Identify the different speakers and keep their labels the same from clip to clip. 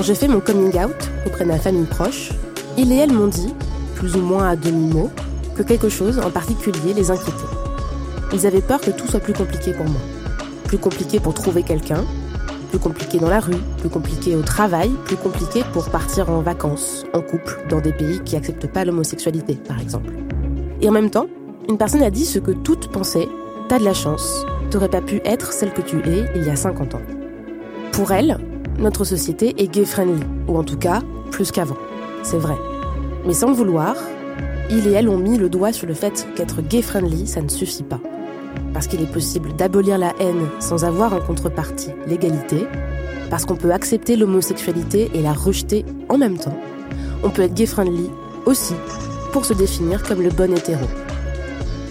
Speaker 1: Quand j'ai fait mon coming out auprès de ma famille proche, il et elle m'ont dit, plus ou moins à demi-mot, que quelque chose en particulier les inquiétait. Ils avaient peur que tout soit plus compliqué pour moi. Plus compliqué pour trouver quelqu'un, plus compliqué dans la rue, plus compliqué au travail, plus compliqué pour partir en vacances, en couple, dans des pays qui acceptent pas l'homosexualité, par exemple. Et en même temps, une personne a dit ce que toutes pensaient, t'as de la chance, t'aurais pas pu être celle que tu es il y a 50 ans. Pour elle, notre société est gay-friendly, ou en tout cas, plus qu'avant. C'est vrai. Mais sans vouloir, il et elle ont mis le doigt sur le fait qu'être gay-friendly, ça ne suffit pas. Parce qu'il est possible d'abolir la haine sans avoir en contrepartie l'égalité, parce qu'on peut accepter l'homosexualité et la rejeter en même temps. On peut être gay-friendly aussi pour se définir comme le bon hétéro.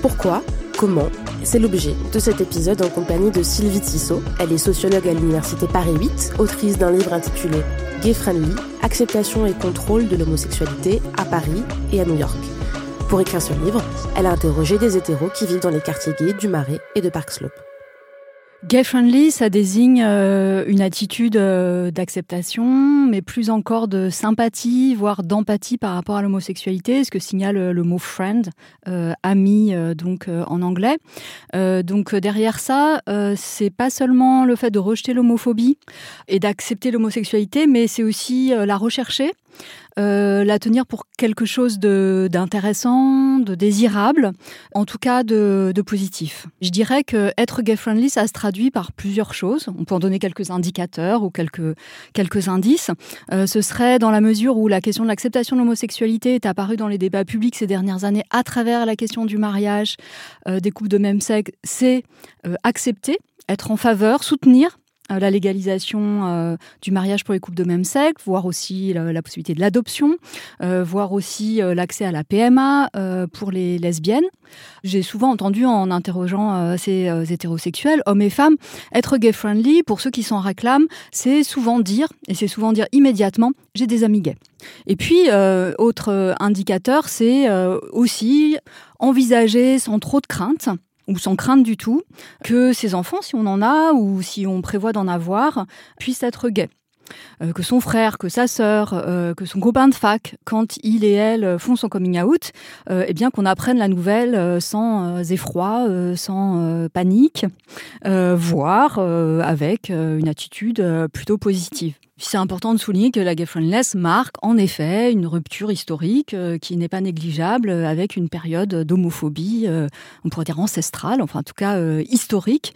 Speaker 1: Pourquoi? Comment? C'est l'objet de cet épisode en compagnie de Sylvie Tissot. Elle est sociologue à l'Université Paris 8, autrice d'un livre intitulé Gay Friendly, acceptation et contrôle de l'homosexualité à Paris et à New York. Pour écrire ce livre, elle a interrogé des hétéros qui vivent dans les quartiers gays du Marais et de Park Slope.
Speaker 2: Gay friendly, ça désigne euh, une attitude euh, d'acceptation, mais plus encore de sympathie, voire d'empathie par rapport à l'homosexualité, ce que signale euh, le mot friend, ami donc en anglais. Donc derrière ça, c'est pas seulement le fait de rejeter l'homophobie et d'accepter l'homosexualité, mais c'est aussi la rechercher. Euh, la tenir pour quelque chose d'intéressant, de, désirable, en tout cas de, positif. Je dirais que être gay friendly, ça se traduit par plusieurs choses. On peut en donner quelques indicateurs ou quelques, indices. Euh, ce serait dans la mesure où la question de l'acceptation de l'homosexualité est apparue dans les débats publics ces dernières années à travers la question du mariage, euh, des couples de même sexe, c'est accepter, être en faveur, soutenir la légalisation euh, du mariage pour les couples de même sexe, voire aussi la, possibilité de l'adoption, euh, voire aussi euh, l'accès à la PMA euh, pour les lesbiennes. J'ai souvent entendu en interrogeant euh, ces euh, hétérosexuels, hommes et femmes, être gay-friendly, pour ceux qui s'en réclament, c'est souvent dire, et c'est souvent dire immédiatement, j'ai des amis gays. Et puis, euh, autre euh, indicateur, c'est euh, aussi envisager sans trop de crainte ou sans crainte du tout, que ses enfants, si on en a ou si on prévoit d'en avoir, puissent être gays. Euh, que son frère, que sa sœur, euh, que son copain de fac, quand il et elle font son coming out, euh, eh bien qu'on apprenne la nouvelle euh, sans euh, effroi, euh, sans euh, panique, euh, voire euh, avec euh, une attitude euh, plutôt positive. C'est important de souligner que la friendliness marque en effet une rupture historique euh, qui n'est pas négligeable euh, avec une période d'homophobie, euh, on pourrait dire ancestrale, enfin en tout cas historique,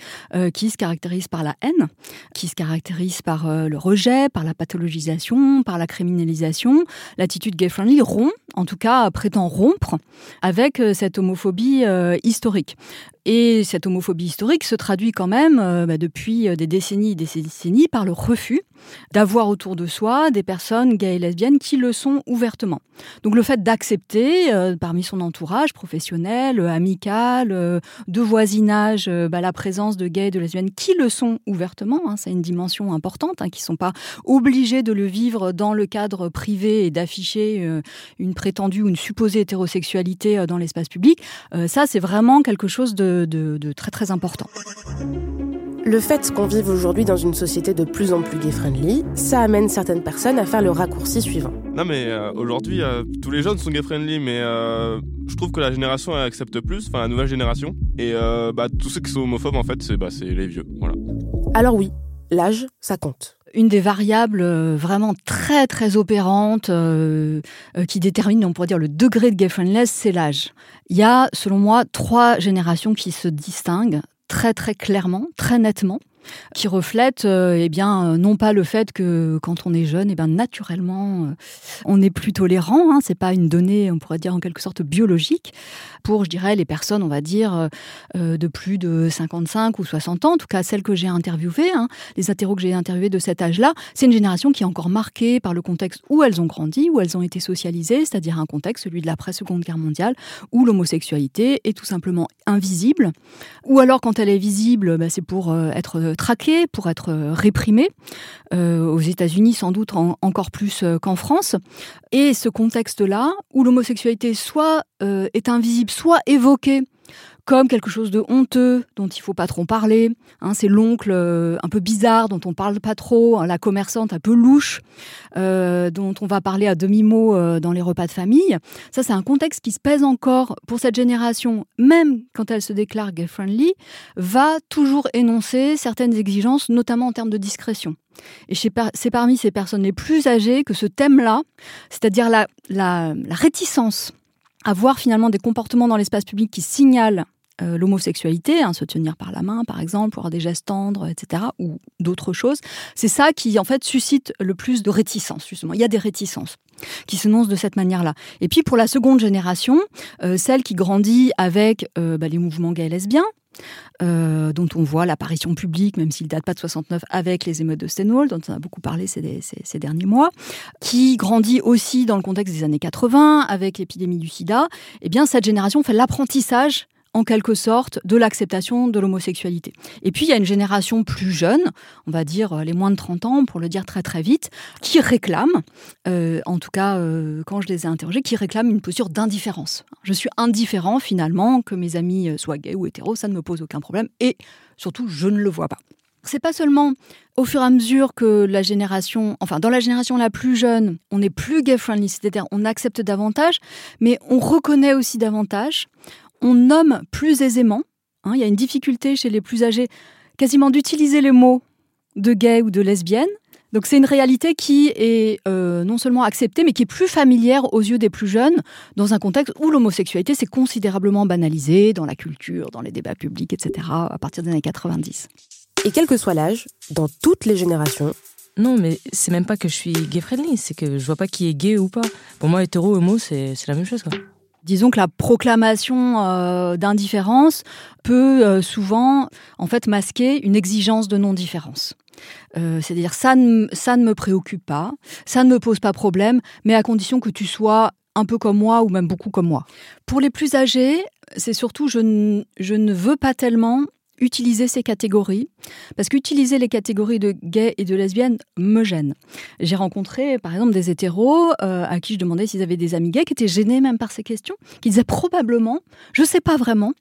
Speaker 2: qui se caractérise par la haine, qui se caractérise par le rejet, par la pathologisation, par la criminalisation. L'attitude gay friendly rompt, en tout cas prétend rompre avec euh, cette homophobie euh, historique. Et cette homophobie historique se traduit quand même euh, bah, depuis des décennies et des décennies par le refus d'avoir autour de soi des personnes gays et lesbiennes qui le sont ouvertement. Donc le fait d'accepter parmi son entourage professionnel, amical, de voisinage, bah, la présence de gays et de lesbiennes qui le sont ouvertement, hein, c'est une dimension importante, hein, qui ne sont pas obligés de le vivre dans le cadre privé et d'afficher une prétendue ou une supposée hétérosexualité euh, dans l'espace public, euh, ça c'est vraiment quelque chose de, de- de très très important.
Speaker 1: Le fait qu'on vive aujourd'hui dans une société de plus en plus gay-friendly, ça amène certaines personnes à faire le raccourci suivant.
Speaker 3: Non mais euh, aujourd'hui euh, tous les jeunes sont gay friendly mais euh, je trouve que la génération elle accepte plus, enfin la nouvelle génération et euh, bah, tous ceux qui sont homophobes en fait c'est bah, c'est les vieux voilà.
Speaker 1: Alors oui, l'âge, ça compte.
Speaker 2: Une des variables euh, vraiment très très opérantes euh, euh, qui détermine, on pourrait dire, le degré de gay friendliness, c'est l'âge. Il y a, selon moi, trois générations qui se distinguent très très clairement, très nettement. Qui reflète euh, eh bien non pas le fait que quand on est jeune, eh bien naturellement euh, on est plus tolérant. Hein, c'est pas une donnée, on pourrait dire en quelque sorte biologique pour, je dirais, les personnes, on va dire, euh, de plus de 55 ou 60 ans, en tout cas celles que j'ai interviewées, hein, les hétéros que j'ai interviewés de cet âge-là, c'est une génération qui est encore marquée par le contexte où elles ont grandi, où elles ont été socialisées, c'est-à-dire un contexte, celui de l'après-seconde guerre mondiale, où l'homosexualité est tout simplement invisible, ou alors quand elle est visible, bah, c'est pour euh, être traquée, pour être euh, réprimée, aux États-Unis sans doute encore plus qu'en France. Et ce contexte-là, où l'homosexualité soit est invisible, soit évoqué comme quelque chose de honteux dont il faut pas trop parler. Hein, c'est l'oncle euh, un peu bizarre dont on parle pas trop, hein, la commerçante un peu louche euh, dont on va parler à demi-mot euh, dans les repas de famille. Ça, c'est un contexte qui se pèse encore pour cette génération, même quand elle se déclare gay-friendly, va toujours énoncer certaines exigences, notamment en termes de discrétion. Et c'est parmi ces personnes les plus âgées que ce thème-là, c'est-à-dire la, la réticence avoir finalement des comportements dans l'espace public qui signalent euh, l'homosexualité, hein, se tenir par la main par exemple, avoir des gestes tendres, etc., ou d'autres choses, c'est ça qui en fait suscite le plus de réticence justement. Il y a des réticences qui s'énoncent de cette manière-là. Et puis pour la seconde génération, euh, celle qui grandit avec euh, bah, les mouvements gays et lesbiens, dont on voit l'apparition publique, même s'il date pas de 69, avec les émeutes de Stonewall, dont on a beaucoup parlé ces, ces, derniers mois, qui grandit aussi dans le contexte des années 80, avec l'épidémie du sida, eh bien cette génération fait l'apprentissage en quelque sorte de l'acceptation de l'homosexualité. Et puis il y a une génération plus jeune, on va dire euh, les moins de 30 ans pour le dire très très vite, qui réclame, euh, en tout cas euh, quand je les ai interrogés, qui réclame une posture d'indifférence. Je suis indifférent finalement que mes amis soient gays ou hétéros, ça ne me pose aucun problème et surtout je ne le vois pas. C'est pas seulement au fur et à mesure que la génération, enfin dans la génération la plus jeune, on est plus gay friendly, c'est-à-dire on accepte davantage, mais on reconnaît aussi davantage on nomme plus aisément. Hein, il y a une difficulté chez les plus âgés quasiment d'utiliser les mots de gay ou de lesbienne. Donc c'est une réalité qui est euh, non seulement acceptée, mais qui est plus familière aux yeux des plus jeunes, dans un contexte où l'homosexualité s'est considérablement banalisée dans la culture, dans les débats publics, etc., à partir des années 90.
Speaker 1: Et quel que soit l'âge, dans toutes les générations,
Speaker 4: non, mais c'est même pas que je suis gay-friendly, c'est que je vois pas qui est gay ou pas. Pour moi, hétéro, homo, c'est la même chose, quoi
Speaker 2: disons que la proclamation euh, d'indifférence peut euh, souvent en fait masquer une exigence de non-différence. Euh, c'est-à-dire ça ne, ça ne me préoccupe pas, ça ne me pose pas problème, mais à condition que tu sois un peu comme moi ou même beaucoup comme moi. Pour les plus âgés, c'est surtout je, je ne veux pas tellement utiliser ces catégories, parce qu'utiliser les catégories de gays et de lesbiennes me gêne. J'ai rencontré, par exemple, des hétéros euh, à qui je demandais s'ils avaient des amis gays, qui étaient gênés même par ces questions, qui disaient probablement, je sais pas vraiment.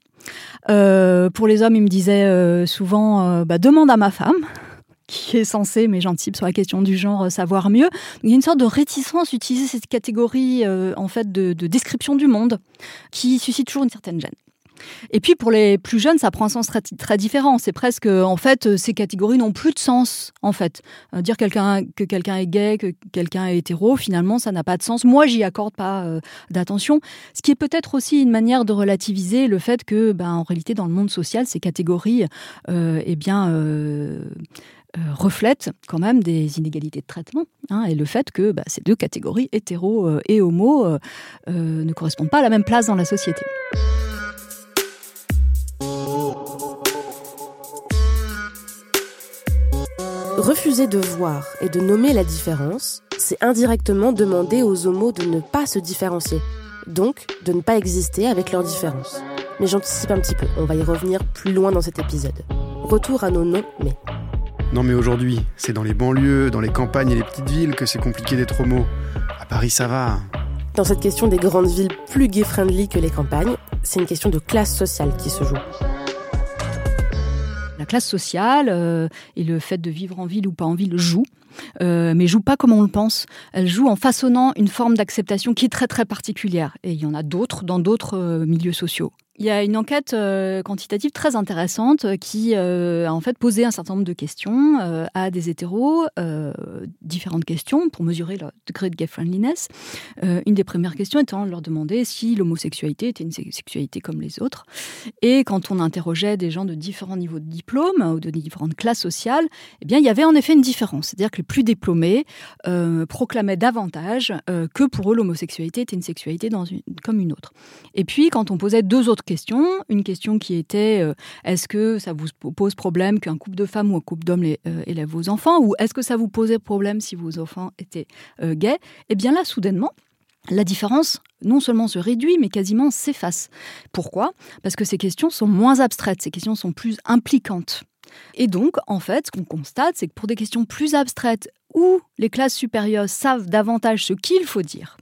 Speaker 2: Euh, pour les hommes, ils me disaient euh, souvent, bah, demande à ma femme qui est censée, mais gentille sur la question du genre, savoir mieux. Il y a une sorte de réticence à utiliser cette catégorie en fait de description du monde qui suscite toujours une certaine gêne. Et puis pour les plus jeunes, ça prend un sens très, différent. C'est presque, en fait, ces catégories n'ont plus de sens, en fait. Euh, dire que quelqu'un est gay, que quelqu'un est hétéro, finalement, ça n'a pas de sens. Moi, j'y accorde pas euh, d'attention. Ce qui est peut-être aussi une manière de relativiser le fait que, ben, en réalité, dans le monde social, ces catégories, euh, eh bien, reflètent quand même des inégalités de traitement hein, et le fait que bah, ces deux catégories, hétéro et homo, ne correspondent pas à la même place dans la société.
Speaker 1: Refuser de voir et de nommer la différence, c'est indirectement demander aux homos de ne pas se différencier, donc de ne pas exister avec leur différence. Mais j'anticipe un petit peu, on va y revenir plus loin dans cet épisode. Retour à nos noms, mais...
Speaker 5: Non mais aujourd'hui, c'est dans les banlieues, dans les campagnes et les petites villes que c'est compliqué d'être homo. À Paris, ça va.
Speaker 1: Dans cette question des grandes villes plus gay-friendly que les campagnes, c'est une question de classe sociale qui se joue
Speaker 2: la classe sociale euh, et le fait de vivre en ville ou pas en ville joue. Euh, mais joue pas comme on le pense. Elle joue en façonnant une forme d'acceptation qui est très très particulière. Et il y en a d'autres dans d'autres euh, milieux sociaux. Il y a une enquête euh, quantitative très intéressante euh, qui euh, a en fait posé un certain nombre de questions à des hétéros, différentes questions pour mesurer leur degré de gay friendliness. une des premières questions étant de leur demander si l'homosexualité était une sexualité comme les autres. Et quand on interrogeait des gens de différents niveaux de diplôme ou de différentes classes sociales, eh bien il y avait en effet une différence. C'est-à-dire que les plus diplômés proclamaient davantage que pour eux l'homosexualité était une sexualité comme une autre. Et puis quand on posait deux autres questions. Une question qui était euh, est-ce que ça vous pose problème qu'un couple de femmes ou un couple d'hommes euh, élève vos enfants? Ou est-ce que ça vous posait problème si vos enfants étaient euh, gays? Eh bien là, soudainement, la différence non seulement se réduit, mais quasiment s'efface. Pourquoi? Parce que ces questions sont moins abstraites, ces questions sont plus impliquantes. Et donc, en fait, ce qu'on constate, c'est que pour des questions plus abstraites, où les classes supérieures savent davantage ce qu'il faut dire,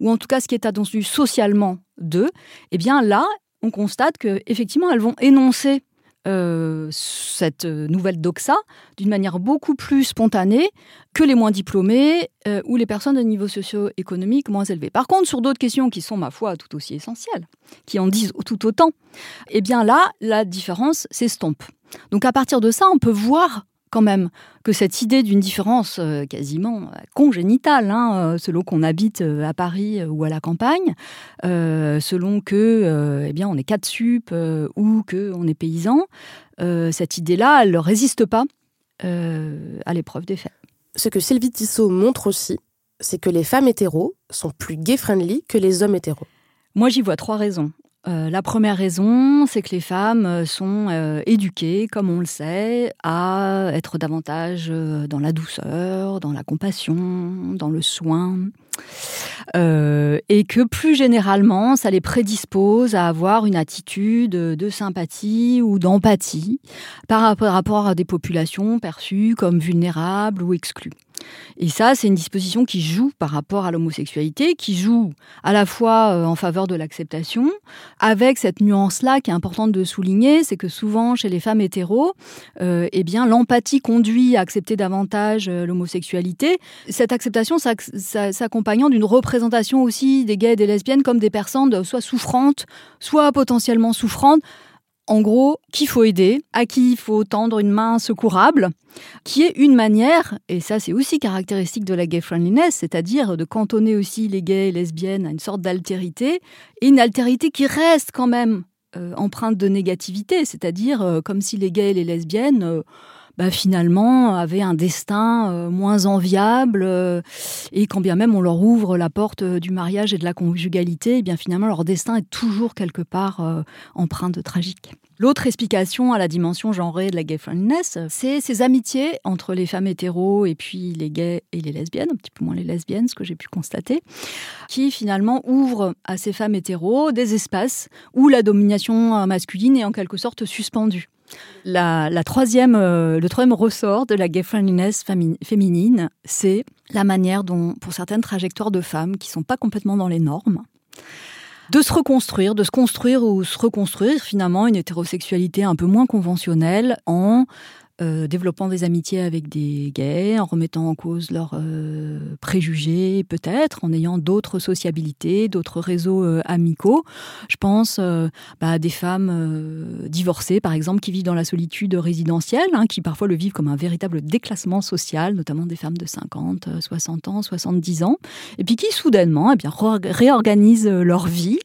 Speaker 2: ou en tout cas ce qui est attendu socialement d'eux, eh bien là, on constate qu'effectivement, elles vont énoncer euh, cette nouvelle doxa d'une manière beaucoup plus spontanée que les moins diplômés euh, ou les personnes de niveau socio-économique moins élevé. Par contre, sur d'autres questions qui sont, ma foi, tout aussi essentielles, qui en disent tout autant, eh bien là, la différence s'estompe. Donc à partir de ça, on peut voir quand même que cette idée d'une différence euh, quasiment euh, congénitale, hein, euh, selon qu'on habite à Paris ou à la campagne, selon que, eh bien, on est quatre sup ou que on est paysan, cette idée-là, elle ne résiste pas à l'épreuve des faits.
Speaker 1: Ce que Sylvie Tissot montre aussi, c'est que les femmes hétéros sont plus gay-friendly que les hommes hétéros.
Speaker 2: Moi, j'y vois trois raisons. Euh, la première raison, c'est que les femmes euh, sont euh, éduquées, comme on le sait, à être davantage dans la douceur, dans la compassion, dans le soin. et que plus généralement, ça les prédispose à avoir une attitude de sympathie ou d'empathie par rapport à des populations perçues comme vulnérables ou exclues. Et ça, c'est une disposition qui joue par rapport à l'homosexualité, qui joue à la fois euh, en faveur de l'acceptation, avec cette nuance-là qui est importante de souligner, c'est que souvent chez les femmes hétéros, euh, eh bien l'empathie conduit à accepter davantage euh, l'homosexualité. Cette acceptation s'accompagnant d'une représentation aussi des gays et des lesbiennes comme des personnes soit souffrantes, soit potentiellement souffrantes en gros, qu'il faut aider, à qui il faut tendre une main secourable, qui est une manière, et ça c'est aussi caractéristique de la gay friendliness, c'est-à-dire de cantonner aussi les gays et lesbiennes à une sorte d'altérité, et une altérité qui reste quand même euh, empreinte de négativité, c'est-à-dire euh, comme si les gays et les lesbiennes... Euh, bah, finalement avaient un destin moins enviable et quand bien même on leur ouvre la porte du mariage et de la conjugalité, et eh bien finalement leur destin est toujours quelque part empreint de tragique. L'autre explication à la dimension genrée de la gay friendliness, c'est ces amitiés entre les femmes hétéros et puis les gays et les lesbiennes, un petit peu moins les lesbiennes, ce que j'ai pu constater, qui finalement ouvrent à ces femmes hétéros des espaces où la domination masculine est en quelque sorte suspendue. La, troisième, euh, le troisième ressort de la gay friendliness féminine, c'est la manière dont, pour certaines trajectoires de femmes qui ne sont pas complètement dans les normes, de se reconstruire, de se construire ou se reconstruire finalement une hétérosexualité un peu moins conventionnelle en euh, développant des amitiés avec des gays, en remettant en cause leurs euh, préjugés peut-être, en ayant d'autres sociabilités, d'autres réseaux euh, amicaux. Je pense bah, à des femmes divorcées, par exemple, qui vivent dans la solitude résidentielle, hein, qui parfois le vivent comme un véritable déclassement social, notamment des femmes de 50, 60 ans, 70 ans, et puis qui soudainement eh bien, réorganisent leur vie.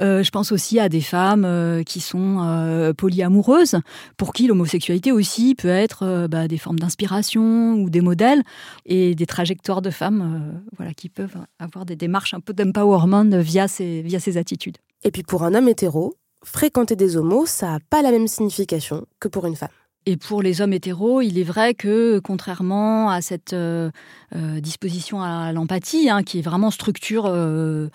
Speaker 2: je pense aussi à des femmes qui sont polyamoureuses, pour qui l'homosexualité aussi peut être euh, bah, des formes d'inspiration ou des modèles et des trajectoires de femmes euh, voilà, qui peuvent avoir des démarches un peu d'empowerment via ces, via ces attitudes.
Speaker 1: Et puis pour un homme hétéro, fréquenter des homos, ça n'a pas la même signification que pour une femme.
Speaker 2: Et pour les hommes hétéros, il est vrai que, contrairement à cette euh, disposition à l'empathie, hein, qui est vraiment structure euh,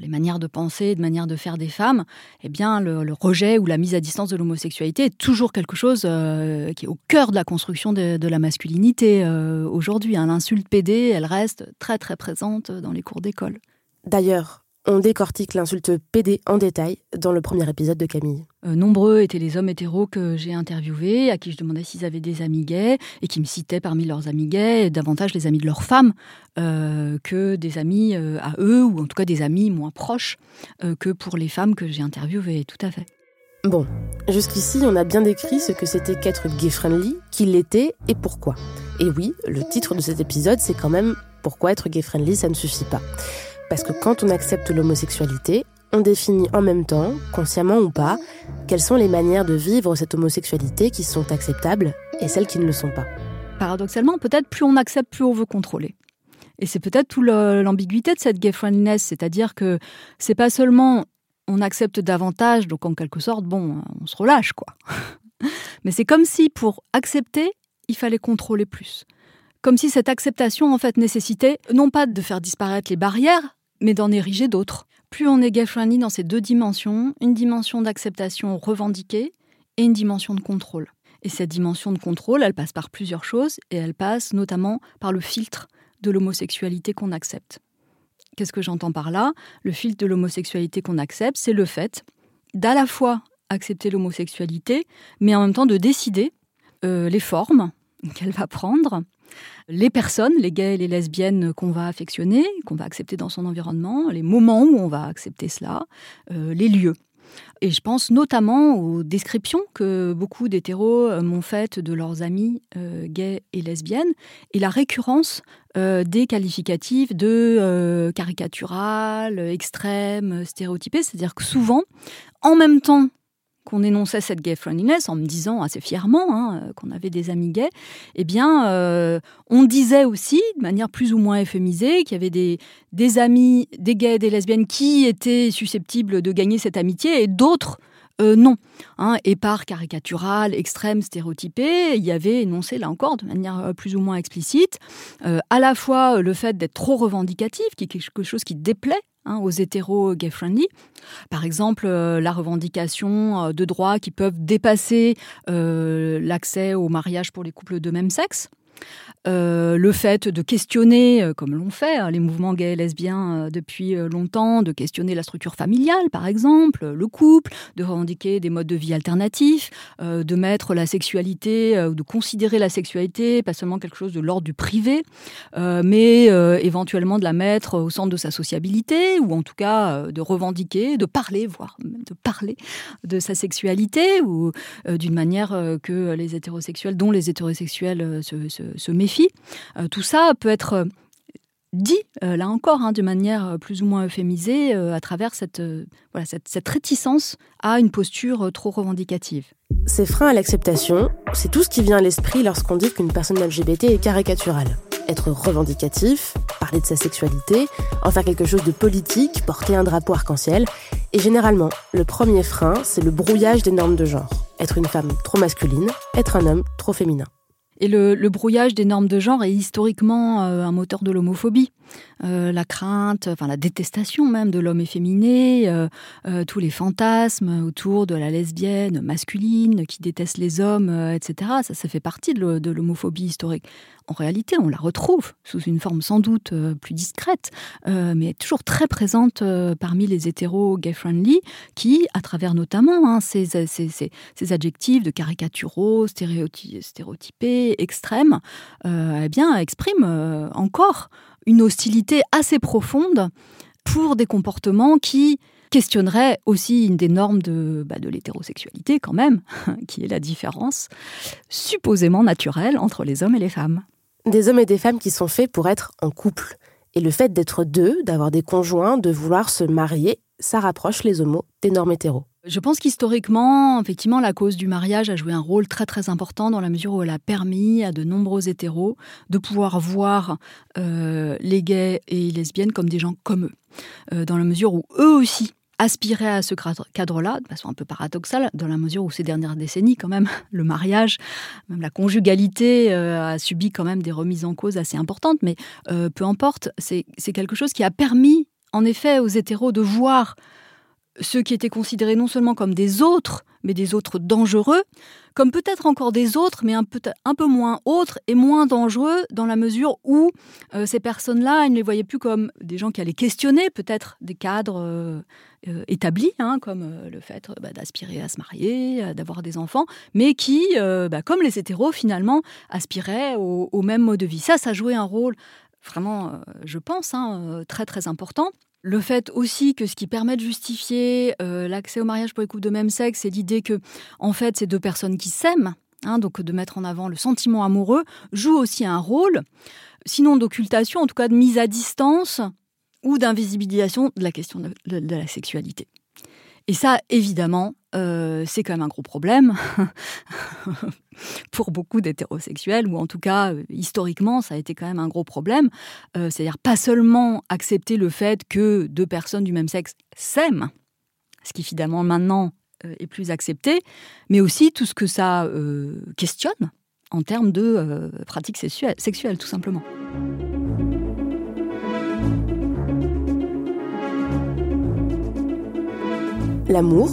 Speaker 2: les manières de penser, de manières de faire des femmes, eh bien, le, rejet ou la mise à distance de l'homosexualité est toujours quelque chose euh, qui est au cœur de la construction de, la masculinité euh, aujourd'hui. Hein. L'insulte PD, elle reste très très présente dans les cours d'école.
Speaker 1: D'ailleurs, On décortique l'insulte PD en détail dans le premier épisode de Camille.
Speaker 2: Euh, nombreux étaient les hommes hétéros que j'ai interviewés, à qui je demandais s'ils avaient des amis gays, et qui me citaient parmi leurs amis gays davantage les amis de leurs femmes euh, que des amis euh, à eux, ou en tout cas des amis moins proches que pour les femmes que j'ai interviewées, tout à fait.
Speaker 1: Bon, jusqu'ici, on a bien décrit ce que c'était qu'être gay-friendly, qui l'était et pourquoi. Et oui, le titre de cet épisode, c'est quand même Pourquoi être gay-friendly, ça ne suffit pas. Parce que quand on accepte l'homosexualité, on définit en même temps, consciemment ou pas, quelles sont les manières de vivre cette homosexualité qui sont acceptables et celles qui ne le sont pas.
Speaker 2: Paradoxalement, peut-être plus on accepte, plus on veut contrôler. Et c'est peut-être tout l'ambiguïté de cette gay friendliness, c'est-à-dire que c'est pas seulement on accepte davantage, donc en quelque sorte, bon, on se relâche, quoi. Mais c'est comme si pour accepter, il fallait contrôler plus. Comme si cette acceptation, en fait, nécessitait non pas de faire disparaître les barrières, mais d'en ériger d'autres plus on est gay-friendly dans ces deux dimensions, une dimension d'acceptation revendiquée et une dimension de contrôle. Et cette dimension de contrôle, elle passe par plusieurs choses, et elle passe notamment par le filtre de l'homosexualité qu'on accepte. Qu'est-ce que j'entends par là? Le filtre de l'homosexualité qu'on accepte, c'est le fait d'à la fois accepter l'homosexualité, mais en même temps de décider euh, les formes qu'elle va prendre, les personnes, les gays et les lesbiennes qu'on va affectionner, qu'on va accepter dans son environnement, les moments où on va accepter cela, euh, les lieux. Et je pense notamment aux descriptions que beaucoup d'hétéros euh, m'ont faites de leurs amis euh, gays et lesbiennes et la récurrence des qualificatifs de caricatural, extrême, stéréotypé. C'est-à-dire que souvent, en même temps qu'on énonçait cette gay friendliness en me disant assez fièrement hein, euh, qu'on avait des amis gays, eh bien, euh, on disait aussi, de manière plus ou moins euphémisée, qu'il y avait des, des amis, des gays, des lesbiennes qui étaient susceptibles de gagner cette amitié et d'autres euh, non. Hein, et par caricatural, extrême, stéréotypé, il y avait énoncé, là encore, de manière plus ou moins explicite, à la fois le fait d'être trop revendicatif, qui est quelque chose qui déplaît Hein, aux hétéros gay-friendly. Par exemple, euh, la revendication euh, de droits qui peuvent dépasser euh, l'accès au mariage pour les couples de même sexe. Euh, le fait de questionner, euh, comme l'ont fait hein, les mouvements gays et lesbiens euh, depuis longtemps, de questionner la structure familiale, par exemple, le couple, de revendiquer des modes de vie alternatifs, de mettre la sexualité, ou de considérer la sexualité, pas seulement quelque chose de l'ordre du privé, mais éventuellement de la mettre au centre de sa sociabilité, ou en tout cas de revendiquer, de parler, voire même de parler de sa sexualité, ou d'une manière que les hétérosexuels, dont les hétérosexuels se, se se méfie. Euh, tout ça peut être euh, dit, euh, là encore, hein, de manière plus ou moins euphémisée, à travers cette, voilà, cette, réticence à une posture trop revendicative.
Speaker 1: Ces freins à l'acceptation, c'est tout ce qui vient à l'esprit lorsqu'on dit qu'une personne LGBT est caricaturale. Être revendicatif, parler de sa sexualité, en faire quelque chose de politique, porter un drapeau arc-en-ciel. Et généralement, le premier frein, c'est le brouillage des normes de genre. Être une femme trop masculine, être un homme trop féminin.
Speaker 2: Et le, brouillage des normes de genre est historiquement euh, un moteur de l'homophobie. Euh, la crainte, enfin la détestation même de l'homme efféminé, euh, tous les fantasmes autour de la lesbienne masculine qui déteste les hommes, etc. Ça, ça fait partie de l'homophobie historique. En réalité, on la retrouve sous une forme sans doute plus discrète, mais toujours très présente parmi les hétéros gay-friendly qui, à travers notamment hein, ces, adjectifs de caricaturaux, stéréotypés, extrême, euh, eh bien, exprime euh, encore une hostilité assez profonde pour des comportements qui questionneraient aussi une des normes de, bah, de l'hétérosexualité quand même, qui est la différence supposément naturelle entre les hommes et les femmes.
Speaker 1: Des hommes et des femmes qui sont faits pour être en couple. Et le fait d'être deux, d'avoir des conjoints, de vouloir se marier, ça rapproche les homos des normes hétéros.
Speaker 2: Je pense qu'historiquement, effectivement, la cause du mariage a joué un rôle très très important dans la mesure où elle a permis à de nombreux hétéros de pouvoir voir euh, les gays et les lesbiennes comme des gens comme eux, euh, dans la mesure où eux aussi aspiraient à ce cadre-là, de façon un peu paradoxale, dans la mesure où ces dernières décennies, quand même, le mariage, même la conjugalité euh, a subi quand même des remises en cause assez importantes, mais peu importe, c'est quelque chose qui a permis, en effet, aux hétéros de voir ceux qui étaient considérés non seulement comme des autres, mais des autres dangereux, comme peut-être encore des autres, mais un peu, un peu moins autres et moins dangereux dans la mesure où euh, ces personnes-là, elles ne les voyaient plus comme des gens qui allaient questionner peut-être des cadres euh, euh, établis, hein, comme le fait bah, d'aspirer à se marier, d'avoir des enfants, mais qui, bah, comme les hétéros finalement, aspiraient au, même mode de vie. Ça, ça jouait un rôle vraiment, je pense, hein, très très important. Le fait aussi que ce qui permet de justifier euh, l'accès au mariage pour les couples de même sexe, c'est l'idée que, en fait, ces deux personnes qui s'aiment, hein, donc de mettre en avant le sentiment amoureux, joue aussi un rôle, sinon d'occultation, en tout cas de mise à distance ou d'invisibilisation de la question de la sexualité. Et ça, évidemment, euh, c'est quand même un gros problème pour beaucoup d'hétérosexuels, ou en tout cas, euh, historiquement, ça a été quand même un gros problème. Euh, c'est-à-dire pas seulement accepter le fait que deux personnes du même sexe s'aiment, ce qui finalement maintenant est plus accepté, mais aussi tout ce que ça questionne en termes de pratiques sexuelles, tout simplement.
Speaker 1: L'amour,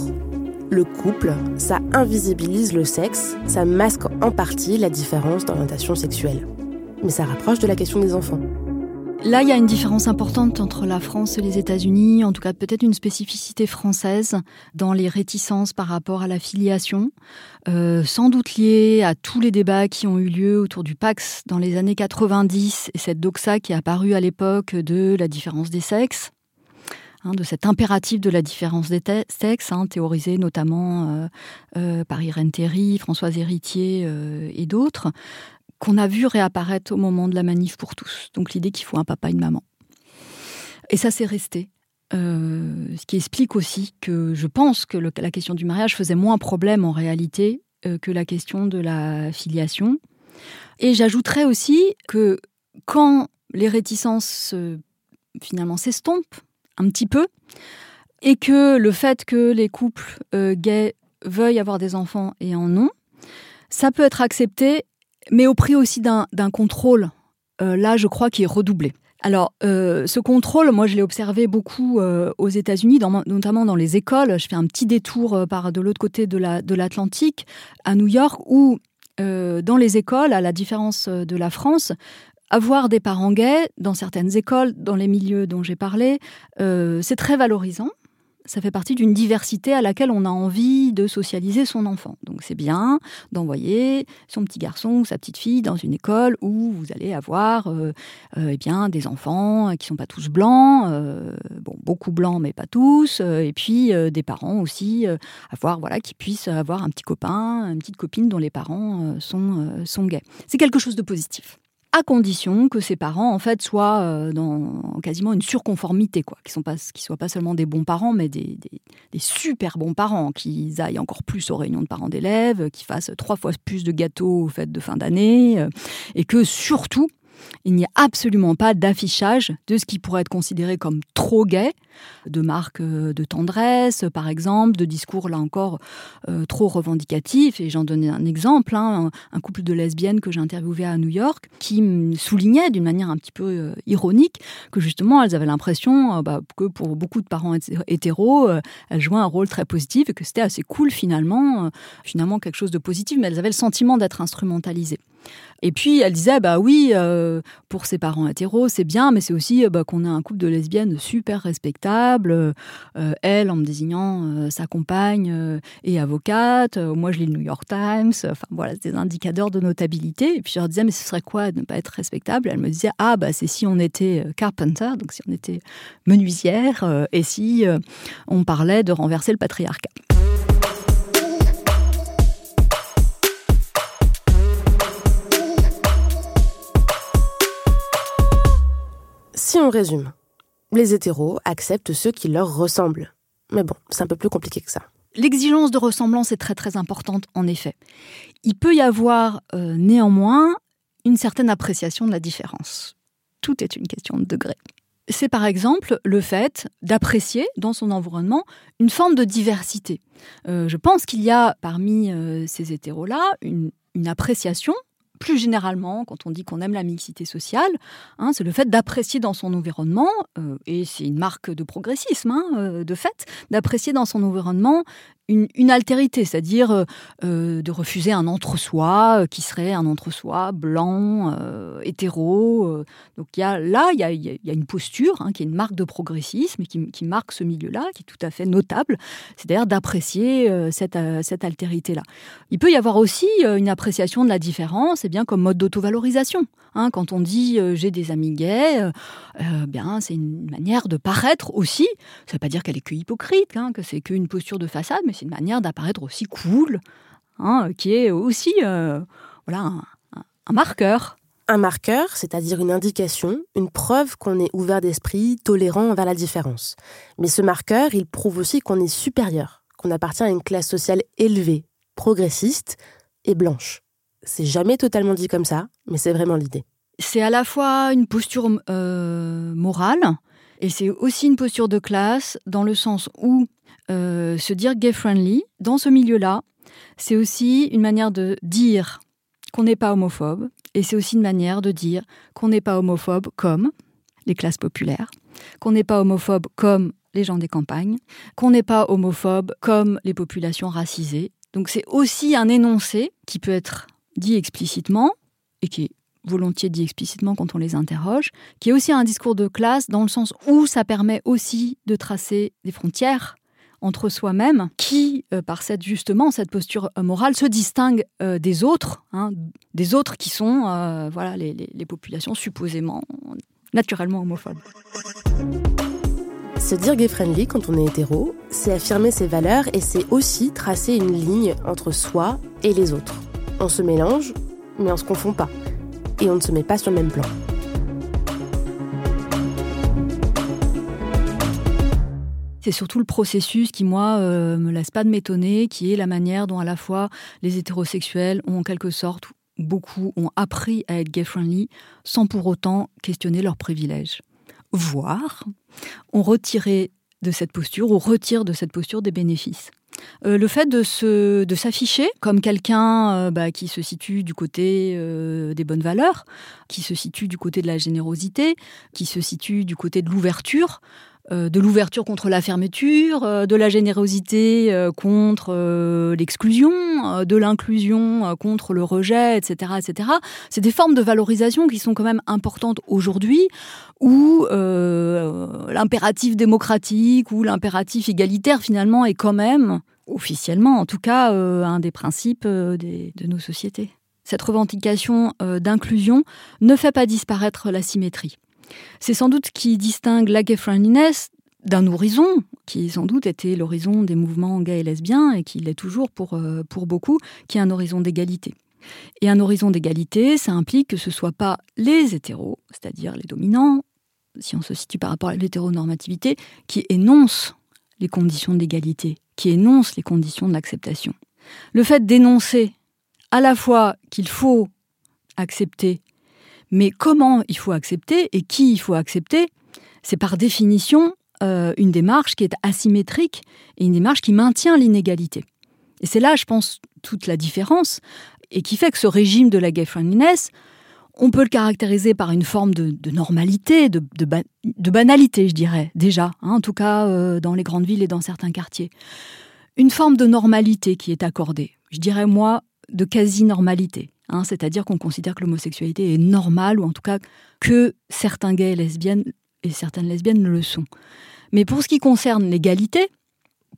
Speaker 1: le couple, ça invisibilise le sexe, ça masque en partie la différence d'orientation sexuelle. Mais ça rapproche de la question des enfants.
Speaker 2: Là, il y a une différence importante entre la France et les États-Unis, en tout cas peut-être une spécificité française dans les réticences par rapport à la filiation, euh, sans doute liée à tous les débats qui ont eu lieu autour du Pax dans les années 90 et cette doxa qui est apparue à l'époque de la différence des sexes. Hein, de cet impératif de la différence des sexes, hein, théorisé notamment euh, euh, par Irène Théry, Françoise Héritier euh, et d'autres, qu'on a vu réapparaître au moment de la manif pour tous. Donc l'idée qu'il faut un papa et une maman. Et ça, c'est resté. ce qui explique aussi que je pense que la question du mariage faisait moins problème en réalité que la question de la filiation. Et j'ajouterais aussi que quand les réticences finalement s'estompent, un petit peu, et que le fait que les couples euh, gays veuillent avoir des enfants et en ont, ça peut être accepté, mais au prix aussi d'un contrôle, euh, là je crois, qui est redoublé. Alors, euh, ce contrôle, moi, je l'ai observé beaucoup aux États-Unis, notamment dans les écoles. Je fais un petit détour par de l'autre côté de l'Atlantique, à New York, où dans les écoles, à la différence de la France, avoir des parents gays dans certaines écoles, dans les milieux dont j'ai parlé, euh, c'est très valorisant. Ça fait partie d'une diversité à laquelle on a envie de socialiser son enfant. Donc c'est bien d'envoyer son petit garçon ou sa petite fille dans une école où vous allez avoir euh, euh, eh bien, des enfants qui sont pas tous blancs, bon, beaucoup blancs mais pas tous, et puis des parents aussi, avoir, voilà, qui puissent avoir un petit copain, une petite copine dont les parents sont, sont gays. C'est quelque chose de positif à condition que ses parents en fait soient euh, dans quasiment une surconformité, quoi, qui sont pas, qui soient pas seulement des bons parents, mais des, des, super bons parents, qu'ils aillent encore plus aux réunions de parents d'élèves, qu'ils fassent trois fois plus de gâteaux aux fêtes de fin d'année, euh, et que surtout il n'y a absolument pas d'affichage de ce qui pourrait être considéré comme trop gay, de marques euh, de tendresse, par exemple, de discours, là encore, euh, trop revendicatifs. Et j'en donnais un exemple, hein, un, couple de lesbiennes que j'ai interviewé à New York, qui soulignait d'une manière un petit peu euh, ironique que justement, elles avaient l'impression bah, que pour beaucoup de parents hétéros, elles jouaient un rôle très positif et que c'était assez cool finalement, finalement quelque chose de positif, mais elles avaient le sentiment d'être instrumentalisées. Et puis elle disait bah oui, euh, pour ses parents hétéros c'est bien, mais c'est aussi euh, bah, qu'on a un couple de lesbiennes super respectable. Euh, elle en me désignant sa compagne et avocate. moi je lis le New York Times. Enfin voilà, des indicateurs de notabilité. Et puis je leur disais mais ce serait quoi de ne pas être respectable? Elle me disait ah bah c'est si on était carpenter, donc si on était menuisière et si on parlait de renverser le patriarcat.
Speaker 1: Si on résume, les hétéros acceptent ceux qui leur ressemblent. Mais bon, c'est un peu plus compliqué que ça.
Speaker 2: L'exigence de ressemblance est très très importante, en effet. Il peut y avoir euh, néanmoins une certaine appréciation de la différence. Tout est une question de degré. C'est par exemple le fait d'apprécier dans son environnement une forme de diversité. Euh, je pense qu'il y a parmi euh, ces hétéros-là une appréciation plus généralement, quand on dit qu'on aime la mixité sociale, hein, c'est le fait d'apprécier dans son environnement, euh, et c'est une marque de progressisme, hein, euh, de fait, d'apprécier dans son environnement une, altérité, c'est-à-dire euh, euh, de refuser un entre-soi euh, qui serait un entre-soi blanc, hétéro. donc y a, là, il y a, une posture hein, qui est une marque de progressisme et qui, marque ce milieu-là, qui est tout à fait notable, c'est-à-dire d'apprécier cette, altérité-là. Il peut y avoir aussi une appréciation de la différence, eh bien comme mode d'autovalorisation. Hein, quand on dit j'ai des amis gays, bien c'est une manière de paraître aussi. Ça ne veut pas dire qu'elle est que hypocrite, hein, que c'est qu'une posture de façade, mais c'est une manière d'apparaître aussi cool, hein, qui est aussi euh, voilà, un, marqueur.
Speaker 1: Un marqueur, c'est-à-dire une indication, une preuve qu'on est ouvert d'esprit, tolérant envers la différence. Mais ce marqueur, il prouve aussi qu'on est supérieur, qu'on appartient à une classe sociale élevée, progressiste et blanche. C'est jamais totalement dit comme ça, mais c'est vraiment l'idée.
Speaker 2: C'est à la fois une posture euh, morale et c'est aussi une posture de classe dans le sens où euh, se dire gay-friendly, dans ce milieu-là, c'est aussi une manière de dire qu'on n'est pas homophobe, et c'est aussi une manière de dire qu'on n'est pas homophobe comme les classes populaires, qu'on n'est pas homophobe comme les gens des campagnes, qu'on n'est pas homophobe comme les populations racisées. Donc c'est aussi un énoncé qui peut être dit explicitement, et qui est volontiers dit explicitement quand on les interroge, qui est aussi un discours de classe dans le sens où ça permet aussi de tracer des frontières entre soi-même qui, euh, par cette justement cette posture euh, morale, se distingue euh, des autres, hein, des autres qui sont voilà les, les, populations supposément naturellement homophobes.
Speaker 1: Se dire gay-friendly quand on est hétéro, c'est affirmer ses valeurs et c'est aussi tracer une ligne entre soi et les autres. On se mélange, mais on se confond pas. Et on ne se met pas sur le même plan.
Speaker 2: C'est surtout le processus qui, moi, euh, me laisse pas de m'étonner, qui est la manière dont à la fois les hétérosexuels ont en quelque sorte, beaucoup, ont appris à être gay-friendly sans pour autant questionner leurs privilèges. Voire, ont retiré de cette posture ou retire de cette posture des bénéfices. Euh, le fait de, se, de s'afficher comme quelqu'un euh, bah, qui se situe du côté euh, des bonnes valeurs, qui se situe du côté de la générosité, qui se situe du côté de l'ouverture, de l'ouverture contre la fermeture, euh, de la générosité euh, contre l'exclusion, de l'inclusion contre le rejet, etc., etc. C'est des formes de valorisation qui sont quand même importantes aujourd'hui, où l'impératif démocratique ou l'impératif égalitaire finalement est quand même, officiellement en tout cas, un des principes de nos sociétés. Cette revendication d'inclusion ne fait pas disparaître la symétrie. C'est sans doute qui distingue la gay friendliness d'un horizon qui sans doute était l'horizon des mouvements gays et lesbiens et qui l'est toujours pour, euh, pour beaucoup, qui est un horizon d'égalité. Et un horizon d'égalité, ça implique que ce ne soit pas les hétéros, c'est-à-dire les dominants, si on se situe par rapport à l'hétéronormativité, qui énoncent les conditions d'égalité, qui énoncent les conditions de l'acceptation. Le fait d'énoncer à la fois qu'il faut accepter mais comment il faut accepter et qui il faut accepter, c'est par définition euh, une démarche qui est asymétrique et une démarche qui maintient l'inégalité. Et c'est là, je pense, toute la différence et qui fait que ce régime de la gay friendliness, on peut le caractériser par une forme de, normalité, de, banalité, je dirais, déjà, hein, en tout cas euh, dans les grandes villes et dans certains quartiers. Une forme de normalité qui est accordée, je dirais moi, de quasi-normalité. Hein, c'est-à-dire qu'on considère que l'homosexualité est normale, ou en tout cas que certains gays et lesbiennes et certaines lesbiennes le sont. Mais pour ce qui concerne l'égalité,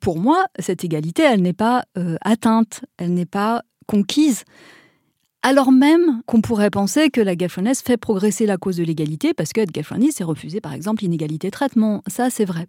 Speaker 2: pour moi, cette égalité, elle n'est pas euh, atteinte, elle n'est pas conquise. Alors même qu'on pourrait penser que la gaffronesse fait progresser la cause de l'égalité, parce qu'être gaffroniste, c'est refuser par exemple l'inégalité de traitement. Ça, c'est vrai.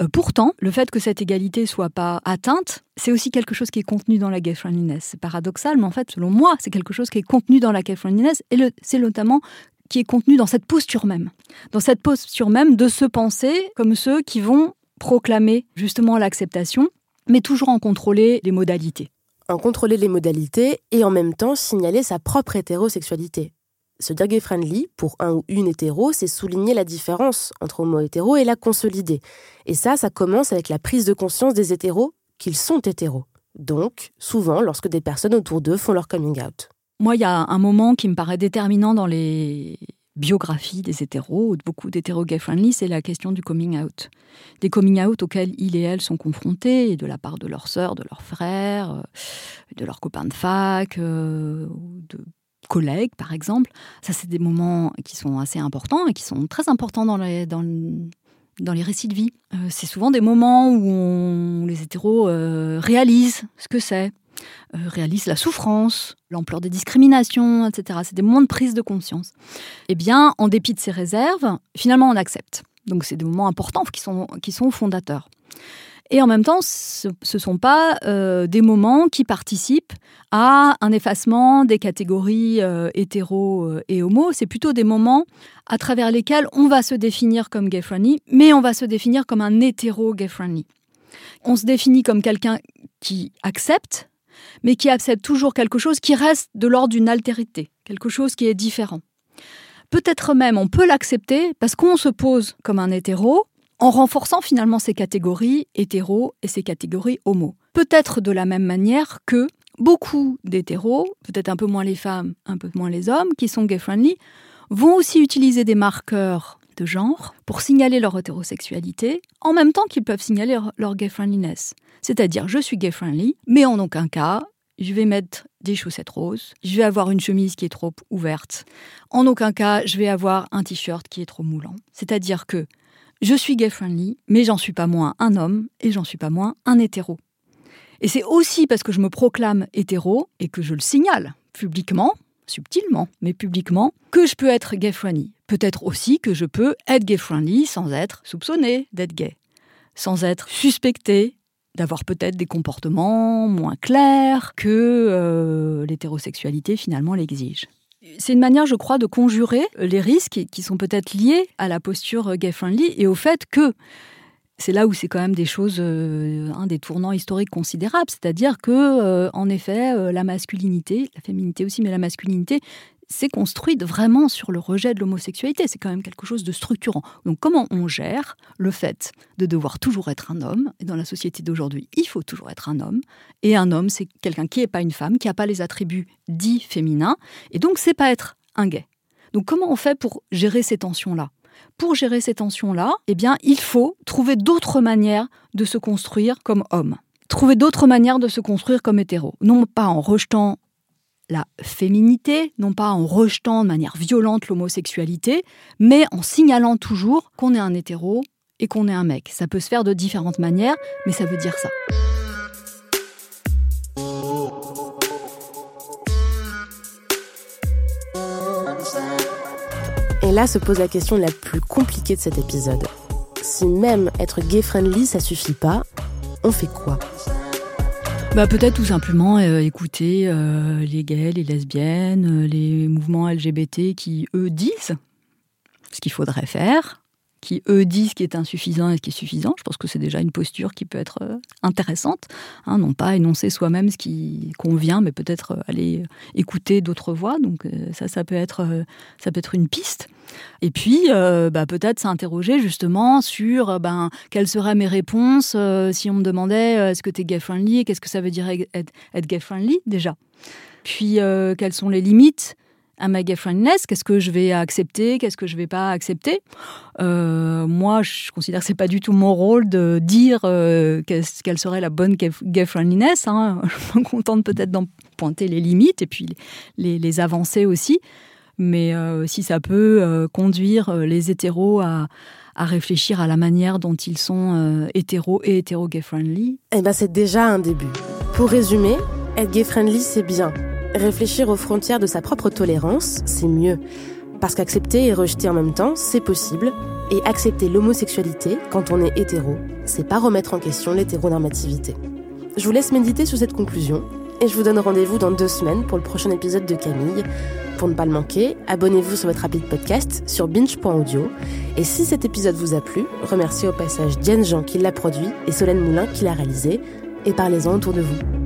Speaker 2: Euh, pourtant, le fait que cette égalité soit pas atteinte, c'est aussi quelque chose qui est contenu dans la gay friendliness. C'est paradoxal, mais en fait, selon moi, c'est quelque chose qui est contenu dans la gay friendliness, et c'est notamment qui est contenu dans cette posture même. Dans cette posture même de se penser comme ceux qui vont proclamer justement l'acceptation, mais toujours en contrôler les modalités
Speaker 1: en contrôler les modalités et en même temps signaler sa propre hétérosexualité. Se dire gay-friendly, pour un ou une hétéro, c'est souligner la différence entre homo-hétéro et la consolider. Et ça, ça commence avec la prise de conscience des hétéros qu'ils sont hétéros. Donc, souvent, lorsque des personnes autour d'eux font leur coming out.
Speaker 2: Moi, il y a un moment qui me paraît déterminant dans les biographies des hétéros, beaucoup d'hétéros gay-friendly, c'est la question du coming out. Des coming out auxquels ils et elles sont confrontés, de la part de leurs sœurs, de leurs frères, euh, de leurs copains de fac, euh, de collègues, par exemple. Ça, c'est des moments qui sont assez importants et qui sont très importants dans les, dans, dans les récits de vie. Euh, c'est souvent des moments où les hétéros réalisent ce que c'est, euh, réalise la souffrance, l'ampleur des discriminations, etc. C'est des moments de prise de conscience. Eh bien, en dépit de ces réserves, finalement, on accepte. Donc, c'est des moments importants qui sont, qui sont fondateurs. Et en même temps, ce ne sont pas euh, des moments qui participent à un effacement des catégories euh, hétéro et homo. C'est plutôt des moments à travers lesquels on va se définir comme gay-friendly, mais on va se définir comme un hétéro gay-friendly. On se définit comme quelqu'un qui accepte mais qui accepte toujours quelque chose qui reste de l'ordre d'une altérité, quelque chose qui est différent. Peut-être même on peut l'accepter parce qu'on se pose comme un hétéro en renforçant finalement ces catégories hétéro et ces catégories homo. Peut-être de la même manière que beaucoup d'hétéros, peut-être un peu moins les femmes, un peu moins les hommes, qui sont gay-friendly, vont aussi utiliser des marqueurs de genre pour signaler leur hétérosexualité, en même temps qu'ils peuvent signaler leur gay-friendliness. C'est-à-dire, je suis gay-friendly, mais en aucun cas, je vais mettre des chaussettes roses, je vais avoir une chemise qui est trop ouverte. En aucun cas, je vais avoir un t-shirt qui est trop moulant. C'est-à-dire que je suis gay-friendly, mais j'en suis pas moins un homme et j'en suis pas moins un hétéro. Et c'est aussi parce que je me proclame hétéro et que je le signale publiquement, subtilement, mais publiquement, que je peux être gay-friendly. Peut-être aussi que je peux être gay-friendly sans être soupçonné d'être gay, sans être suspecté d'avoir peut-être des comportements moins clairs que euh, l'hétérosexualité finalement l'exige. C'est une manière, je crois, de conjurer les risques qui sont peut-être liés à la posture gay-friendly et au fait que c'est là où c'est quand même des choses, euh, un des tournants historiques considérables, c'est-à-dire que, euh, en effet, la masculinité, la féminité aussi, mais la masculinité, c'est construite vraiment sur le rejet de l'homosexualité. C'est quand même quelque chose de structurant. Donc comment on gère le fait de devoir toujours être un homme? Et dans la société d'aujourd'hui, il faut toujours être un homme. Et un homme, c'est quelqu'un qui n'est pas une femme, qui n'a pas les attributs dits féminins. Et donc, c'est pas être un gay. Donc comment on fait pour gérer ces tensions-là? Pour gérer ces tensions-là, eh bien, il faut trouver d'autres manières de se construire comme homme trouver d'autres manières de se construire comme hétéro. Non pas en rejetant la féminité, non pas en rejetant de manière violente l'homosexualité, mais en signalant toujours qu'on est un hétéro et qu'on est un mec. Ça peut se faire de différentes manières, mais ça veut dire ça.
Speaker 1: Et là se pose la question la plus compliquée de cet épisode. Si même être gay-friendly, ça suffit pas, on fait quoi?
Speaker 2: Bah, Peut-être tout simplement euh, écouter euh, les gays, les lesbiennes, euh, les mouvements LGBT qui, eux, disent ce qu'il faudrait faire, qui, eux, disent ce qui est insuffisant et ce qui est suffisant. Je pense que c'est déjà une posture qui peut être intéressante. Hein, non pas énoncer soi-même ce qui convient, mais peut-être aller écouter d'autres voix. Donc ça, ça peut être, ça peut être une piste. Et puis, euh, bah, peut-être s'interroger justement sur euh, ben, quelles seraient mes réponses euh, si on me demandait est-ce que tu es gay-friendly et qu'est-ce que ça veut dire être, gay-friendly déjà. Puis, quelles sont les limites à ma gay-friendliness Qu'est-ce que je vais accepter Qu'est-ce que je vais pas accepter? Moi, je considère que c'est pas du tout mon rôle de dire quelle serait la bonne gay-friendliness. Hein. Je me contente peut-être d'en pointer les limites et puis les, les avancées aussi mais euh, si ça peut euh, conduire euh, les hétéros à, réfléchir à la manière dont ils sont hétéros et hétéro-gay-friendly.
Speaker 1: Eh ben c'est déjà un début. Pour résumer, être gay-friendly, c'est bien. Réfléchir aux frontières de sa propre tolérance, c'est mieux. Parce qu'accepter et rejeter en même temps, c'est possible. Et accepter l'homosexualité, quand on est hétéro, c'est pas remettre en question l'hétéronormativité. Je vous laisse méditer sur cette conclusion et je vous donne rendez-vous dans deux semaines pour le prochain épisode de Camille. Pour ne pas le manquer, abonnez-vous sur votre rapide podcast sur binge.audio. Et si cet épisode vous a plu, remerciez au passage Diane Jean qui l'a produit et Solène Moulin qui l'a réalisé. Et parlez-en autour de vous.